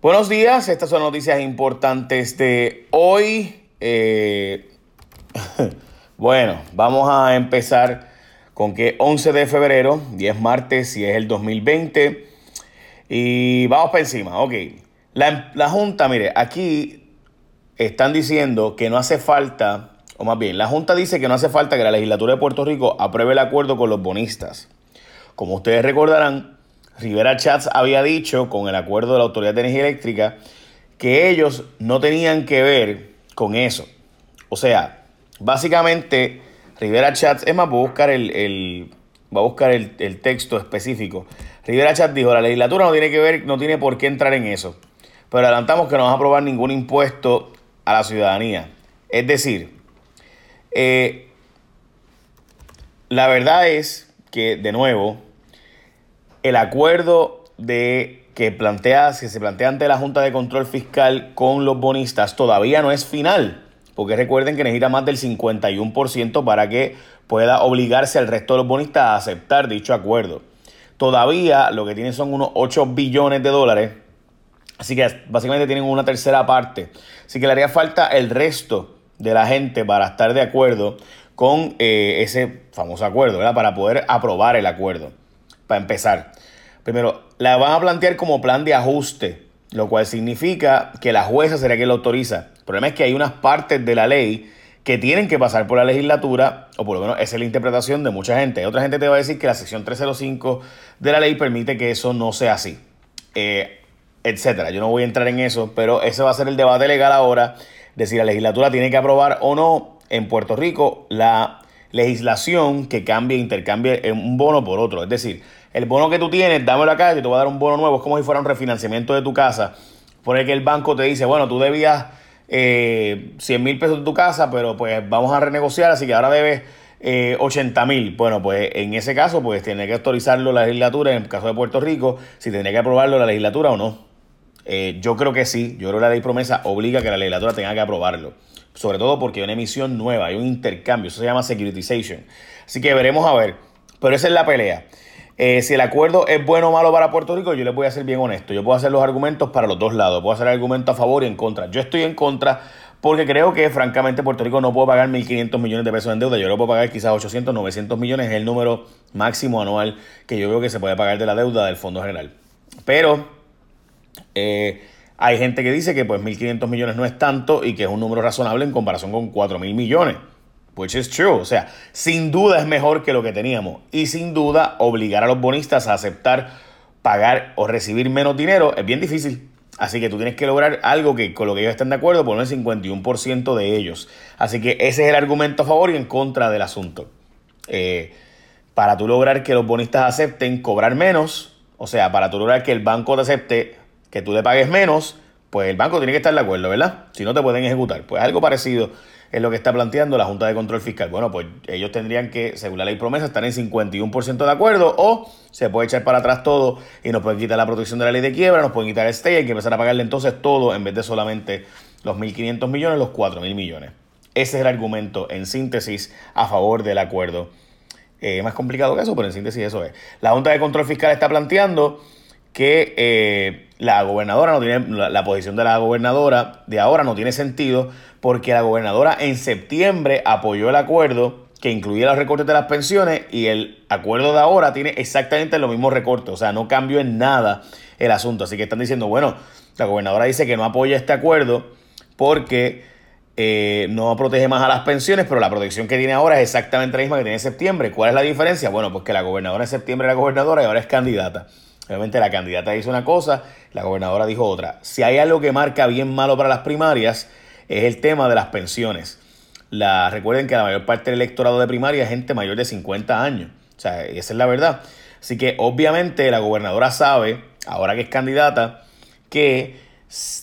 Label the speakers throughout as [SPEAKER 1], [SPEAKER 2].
[SPEAKER 1] Buenos días, estas son noticias importantes de hoy. Eh, bueno, vamos a empezar con que 11 de febrero, 10 martes, si es el 2020. Y vamos para encima, ok. La, la Junta, mire, aquí están diciendo que no hace falta, o más bien, la Junta dice que no hace falta que la legislatura de Puerto Rico apruebe el acuerdo con los bonistas. Como ustedes recordarán, Rivera Chats había dicho con el acuerdo de la Autoridad de Energía Eléctrica que ellos no tenían que ver con eso. O sea, básicamente Rivera Chats, es más, voy a buscar el, a buscar el, texto específico. Rivera Chats dijo, la legislatura no tiene que ver, no tiene por qué entrar en eso. Pero adelantamos que no vamos a aprobar ningún impuesto a la ciudadanía. Es decir, eh, la verdad es que, de nuevo, el acuerdo de que, plantea, que se plantea ante la Junta de Control Fiscal con los bonistas todavía no es final, porque recuerden que necesita más del 51% para que pueda obligarse al resto de los bonistas a aceptar dicho acuerdo. Todavía lo que tienen son unos 8 billones de dólares, así que básicamente tienen una tercera parte. Así que le haría falta el resto de la gente para estar de acuerdo con eh, ese famoso acuerdo, ¿verdad? Para poder aprobar el acuerdo para empezar. Primero, la van a plantear como plan de ajuste, lo cual significa que la jueza será quien lo autoriza. El problema es que hay unas partes de la ley que tienen que pasar por la legislatura, o por lo menos esa es la interpretación de mucha gente. Otra gente te va a decir que la sección 305 de la ley permite que eso no sea así, eh, etcétera. Yo no voy a entrar en eso, pero ese va a ser el debate legal ahora de si la legislatura tiene que aprobar o no en Puerto Rico la legislación que cambie, intercambie un bono por otro. Es decir, el bono que tú tienes, dámelo acá y te voy a dar un bono nuevo. Es como si fuera un refinanciamiento de tu casa. Por el que el banco te dice, bueno, tú debías eh, 100 mil pesos de tu casa, pero pues vamos a renegociar, así que ahora debes eh, 80 mil. Bueno, pues en ese caso, pues tiene que autorizarlo la legislatura, en el caso de Puerto Rico, si tiene que aprobarlo la legislatura o no. Eh, yo creo que sí, yo creo que la ley promesa obliga a que la legislatura tenga que aprobarlo. Sobre todo porque hay una emisión nueva, hay un intercambio, eso se llama securitization. Así que veremos a ver. Pero esa es la pelea. Eh, si el acuerdo es bueno o malo para Puerto Rico, yo les voy a ser bien honesto. Yo puedo hacer los argumentos para los dos lados. Puedo hacer argumentos a favor y en contra. Yo estoy en contra porque creo que, francamente, Puerto Rico no puede pagar 1.500 millones de pesos en deuda. Yo lo puedo pagar quizás 800, 900 millones. Es el número máximo anual que yo veo que se puede pagar de la deuda del Fondo General. Pero eh, hay gente que dice que pues 1.500 millones no es tanto y que es un número razonable en comparación con 4.000 millones which is true. O sea, sin duda es mejor que lo que teníamos. Y sin duda, obligar a los bonistas a aceptar pagar o recibir menos dinero es bien difícil. Así que tú tienes que lograr algo que con lo que ellos estén de acuerdo, poner el 51% de ellos. Así que ese es el argumento a favor y en contra del asunto. Eh, para tú lograr que los bonistas acepten cobrar menos, o sea, para tú lograr que el banco te acepte que tú le pagues menos, pues el banco tiene que estar de acuerdo, ¿verdad? Si no te pueden ejecutar. Pues algo parecido es lo que está planteando la Junta de Control Fiscal. Bueno, pues ellos tendrían que, según la ley promesa, estar en 51% de acuerdo o se puede echar para atrás todo y nos pueden quitar la protección de la ley de quiebra, nos pueden quitar el stay, hay que empezar a pagarle entonces todo en vez de solamente los 1.500 millones, los 4.000 millones. Ese es el argumento en síntesis a favor del acuerdo. Eh, más complicado que eso, pero en síntesis eso es. La Junta de Control Fiscal está planteando que eh, la gobernadora no tiene, la, posición de la gobernadora de ahora no tiene sentido porque la gobernadora en septiembre apoyó el acuerdo que incluía los recortes de las pensiones y el acuerdo de ahora tiene exactamente los mismos recortes, o sea, no cambió en nada el asunto. Así que están diciendo, bueno, la gobernadora dice que no apoya este acuerdo porque eh, no protege más a las pensiones, pero la protección que tiene ahora es exactamente la misma que tiene en septiembre. ¿Cuál es la diferencia? Bueno, pues que la gobernadora en septiembre era gobernadora y ahora es candidata. Obviamente la candidata hizo una cosa, la gobernadora dijo otra. Si hay algo que marca bien malo para las primarias, es el tema de las pensiones. La, recuerden que la mayor parte del electorado de primaria es gente mayor de 50 años. O sea, esa es la verdad. Así que obviamente la gobernadora sabe, ahora que es candidata, que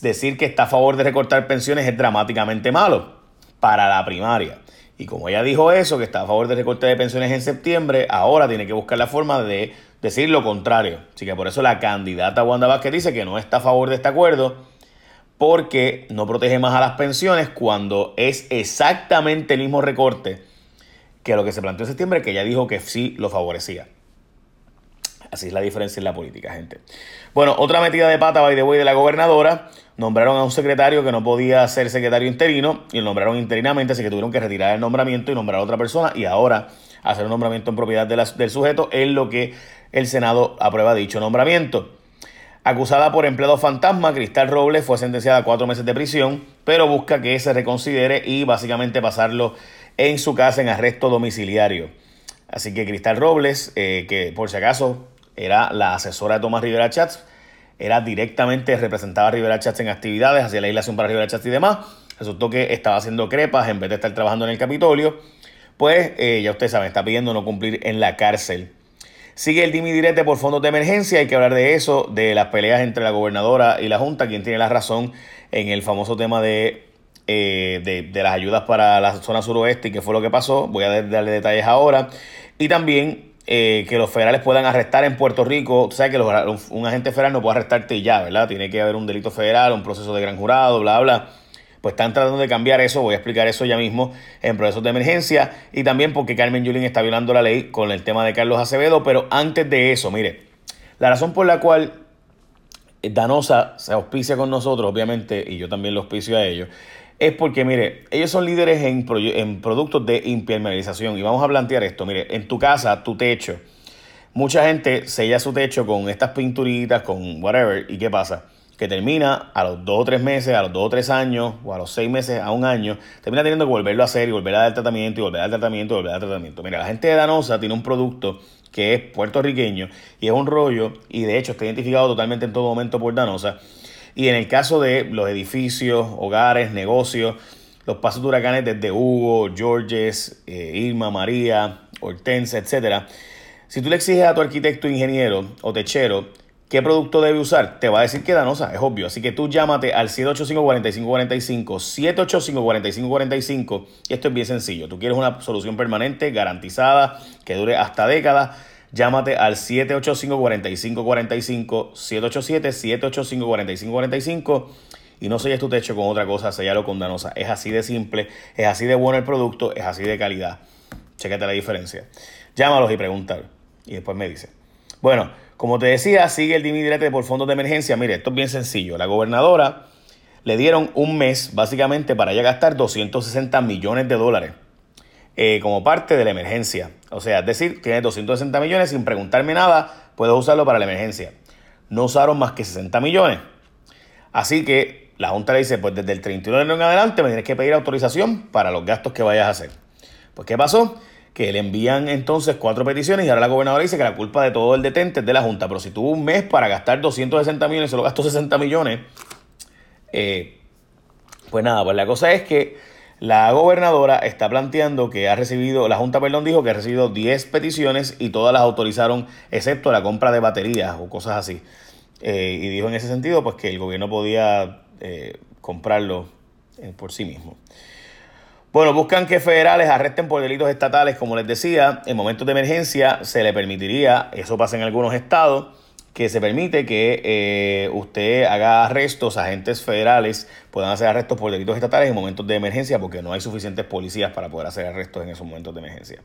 [SPEAKER 1] decir que está a favor de recortar pensiones es dramáticamente malo para la primaria. Y como ella dijo eso, que está a favor de recorte de pensiones en septiembre, ahora tiene que buscar la forma de decir lo contrario. Así que por eso la candidata Wanda Vázquez dice que no está a favor de este acuerdo porque no protege más a las pensiones cuando es exactamente el mismo recorte que lo que se planteó en septiembre, que ella dijo que sí lo favorecía. Así es la diferencia en la política, gente. Bueno, otra metida de pata, by the way, de la gobernadora. Nombraron a un secretario que no podía ser secretario interino y lo nombraron interinamente, así que tuvieron que retirar el nombramiento y nombrar a otra persona y ahora hacer un nombramiento en propiedad del sujeto es lo que el Senado aprueba dicho nombramiento. Acusada por empleado fantasma, Cristal Robles fue sentenciada a cuatro meses de prisión, pero busca que se reconsidere y básicamente pasarlo en su casa en arresto domiciliario. Así que Cristal Robles, eh, que por si acaso era la asesora de Tomás Rivera Chats, era directamente, representaba a Rivera Chats en actividades, hacía la legislación para Rivera Chats y demás. Resultó que estaba haciendo crepas en vez de estar trabajando en el Capitolio. Pues eh, ya ustedes saben, está pidiendo no cumplir en la cárcel. Sigue el dimi direte por fondos de emergencia. Hay que hablar de eso, de las peleas entre la gobernadora y la Junta, quien tiene la razón en el famoso tema de, eh, de, las ayudas para la zona suroeste y qué fue lo que pasó. Voy a darle detalles ahora. Y también eh, que los federales puedan arrestar en Puerto Rico. Tú sabes que un agente federal no puede arrestarte ya, ¿verdad? Tiene que haber un delito federal, un proceso de gran jurado, bla, bla pues están tratando de cambiar eso, voy a explicar eso ya mismo en procesos de emergencia y también porque Carmen Yulín está violando la ley con el tema de Carlos Acevedo, pero antes de eso, mire, la razón por la cual Danosa se auspicia con nosotros, obviamente, y yo también lo auspicio a ellos, es porque, mire, ellos son líderes en, en productos de impermeabilización y vamos a plantear esto, mire, en tu casa, tu techo, mucha gente sella su techo con estas pinturitas, con whatever, ¿y qué pasa? Que termina a los dos o tres meses, a los dos o tres años, o a los seis meses, a un año, termina teniendo que volverlo a hacer y volver a dar tratamiento y volver a dar tratamiento y volver a dar tratamiento. Mira, la gente de Danosa tiene un producto que es puertorriqueño y es un rollo y de hecho está identificado totalmente en todo momento por Danosa. Y en el caso de los edificios, hogares, negocios, los pasos de huracanes desde Hugo, Georges, eh, Irma, María, Hortense, etcétera, si tú le exiges a tu arquitecto, ingeniero o techero ¿Qué producto debe usar? Te va a decir que Danosa, es obvio. Así que tú llámate al 785-4545, 785-4545 y esto es bien sencillo. Tú quieres una solución permanente, garantizada, que dure hasta décadas. Llámate al 785-4545, 787-785-4545 y no selles tu techo con otra cosa, sellalo con Danosa. Es así de simple, es así de bueno el producto, es así de calidad. Chécate la diferencia. Llámalos y pregúntale y después me dice. Bueno, como te decía, sigue el dividirete por fondos de emergencia. Mire, esto es bien sencillo. La gobernadora le dieron un mes básicamente para ya gastar 260 millones de dólares eh, como parte de la emergencia. O sea, es decir, tiene 260 millones sin preguntarme nada, puedo usarlo para la emergencia. No usaron más que 60 millones. Así que la Junta le dice, pues desde el 31 de enero en adelante me tienes que pedir autorización para los gastos que vayas a hacer. Pues ¿qué pasó? Que le envían entonces cuatro peticiones y ahora la gobernadora dice que la culpa de todo el detente es de la Junta. Pero si tuvo un mes para gastar 260 millones solo gastó 60 millones, eh, pues nada, pues la cosa es que la gobernadora está planteando que ha recibido, la Junta, perdón, dijo que ha recibido 10 peticiones y todas las autorizaron, excepto la compra de baterías o cosas así. Eh, y dijo en ese sentido, pues que el gobierno podía eh, comprarlo por sí mismo. Bueno, buscan que federales arresten por delitos estatales, como les decía, en momentos de emergencia se le permitiría, eso pasa en algunos estados, que se permite que eh, usted haga arrestos, agentes federales puedan hacer arrestos por delitos estatales en momentos de emergencia porque no hay suficientes policías para poder hacer arrestos en esos momentos de emergencia.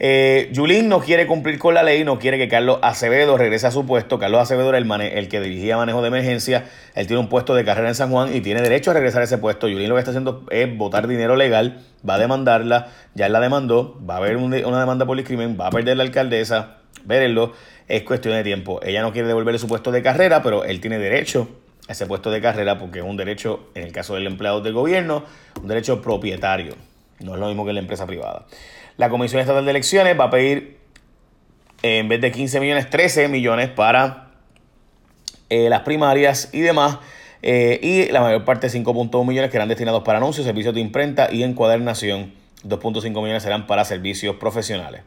[SPEAKER 1] Eh, Yulín no quiere cumplir con la ley, no quiere que Carlos Acevedo regrese a su puesto. Carlos Acevedo era el, el, que dirigía manejo de emergencia. Él tiene un puesto de carrera en San Juan y tiene derecho a regresar a ese puesto. Yulín lo que está haciendo es votar dinero legal, va a demandarla, ya la demandó, va a haber una demanda por el crimen, va a perder la alcaldesa, verlo, es cuestión de tiempo. Ella no quiere devolverle su puesto de carrera, pero él tiene derecho a ese puesto de carrera porque es un derecho, en el caso del empleado del gobierno, un derecho propietario. No es lo mismo que la empresa privada. La Comisión Estatal de Elecciones va a pedir, en vez de 15 millones, 13 millones para eh, las primarias y demás. Eh, y la mayor parte, 5.1 millones, que eran destinados para anuncios, servicios de imprenta y encuadernación. 2.5 millones serán para servicios profesionales.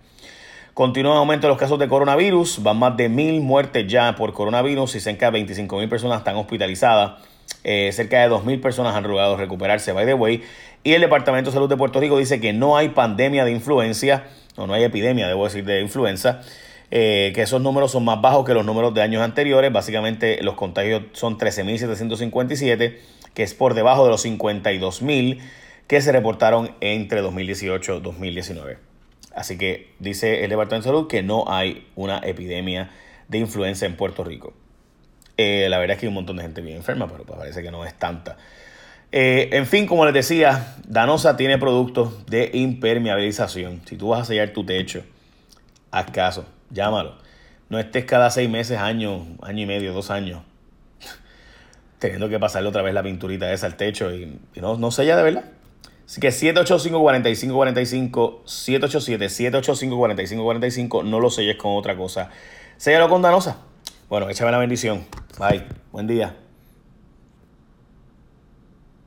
[SPEAKER 1] Continúa el aumento de los casos de coronavirus. Van más de mil muertes ya por coronavirus y cerca de 25 mil personas están hospitalizadas. Eh, cerca de 2.000 personas han logrado recuperarse, by the way. Y el Departamento de Salud de Puerto Rico dice que no hay pandemia de influencia, o no hay epidemia, debo decir, de influenza. Eh, que esos números son más bajos que los números de años anteriores. Básicamente los contagios son 13.757, que es por debajo de los 52.000 que se reportaron entre 2018 y 2019. Así que dice el Departamento de Salud que no hay una epidemia de influenza en Puerto Rico. Eh, la verdad es que hay un montón de gente bien enferma, pero parece que no es tanta. Eh, en fin, como les decía, Danosa tiene productos de impermeabilización. Si tú vas a sellar tu techo, haz caso, llámalo. No estés cada seis meses, año, año y medio, dos años, teniendo que pasarle otra vez la pinturita esa al techo y, no, no sella de verdad. Así que 785-4545, 787-785-4545, no lo selles con otra cosa. Séllalo con Danosa. Bueno, échame la bendición. Bye. Buen día.